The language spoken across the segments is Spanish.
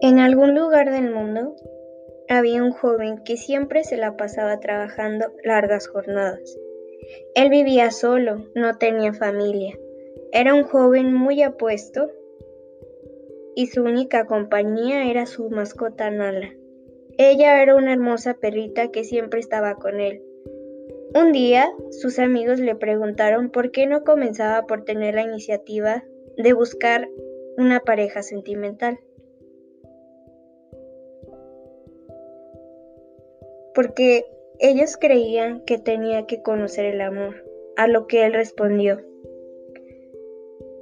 En algún lugar del mundo había un joven que siempre se la pasaba trabajando largas jornadas. Él vivía solo, no tenía familia. Era un joven muy apuesto y su única compañía era su mascota Nala. Ella era una hermosa perrita que siempre estaba con él. Un día, sus amigos le preguntaron por qué no comenzaba por tener la iniciativa de buscar una pareja sentimental. Porque ellos creían que tenía que conocer el amor, a lo que él respondió.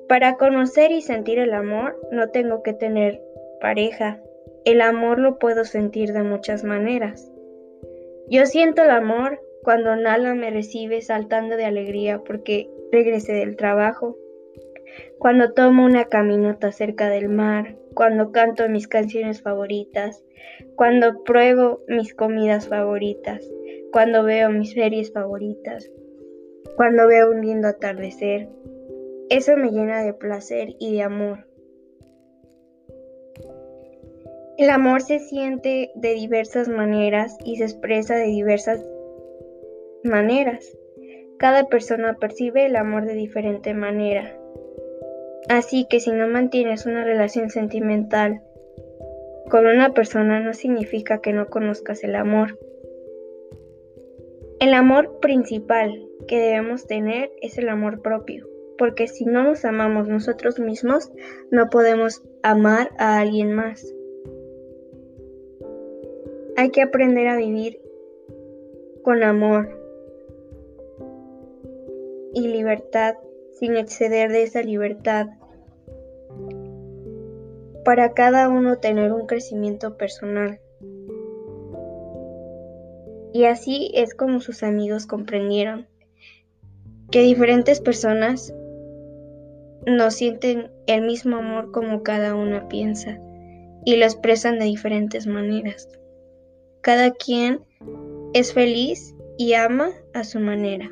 Para conocer y sentir el amor no tengo que tener pareja, el amor lo puedo sentir de muchas maneras. Yo siento el amor cuando Nala me recibe saltando de alegría porque regresé del trabajo, cuando tomo una caminata cerca del mar, cuando canto mis canciones favoritas, cuando pruebo mis comidas favoritas, cuando veo mis series favoritas, cuando veo un lindo atardecer. Eso me llena de placer y de amor. El amor se siente de diversas maneras y se expresa de diversas maneras. Cada persona percibe el amor de diferente manera. Así que si no mantienes una relación sentimental con una persona no significa que no conozcas el amor. El amor principal que debemos tener es el amor propio, porque si no nos amamos nosotros mismos, no podemos amar a alguien más. Hay que aprender a vivir con amor y libertad sin exceder de esa libertad. Para cada uno tener un crecimiento personal. Y así es como sus amigos comprendieron que diferentes personas no sienten el mismo amor como cada una piensa y lo expresan de diferentes maneras. Cada quien es feliz y ama a su manera.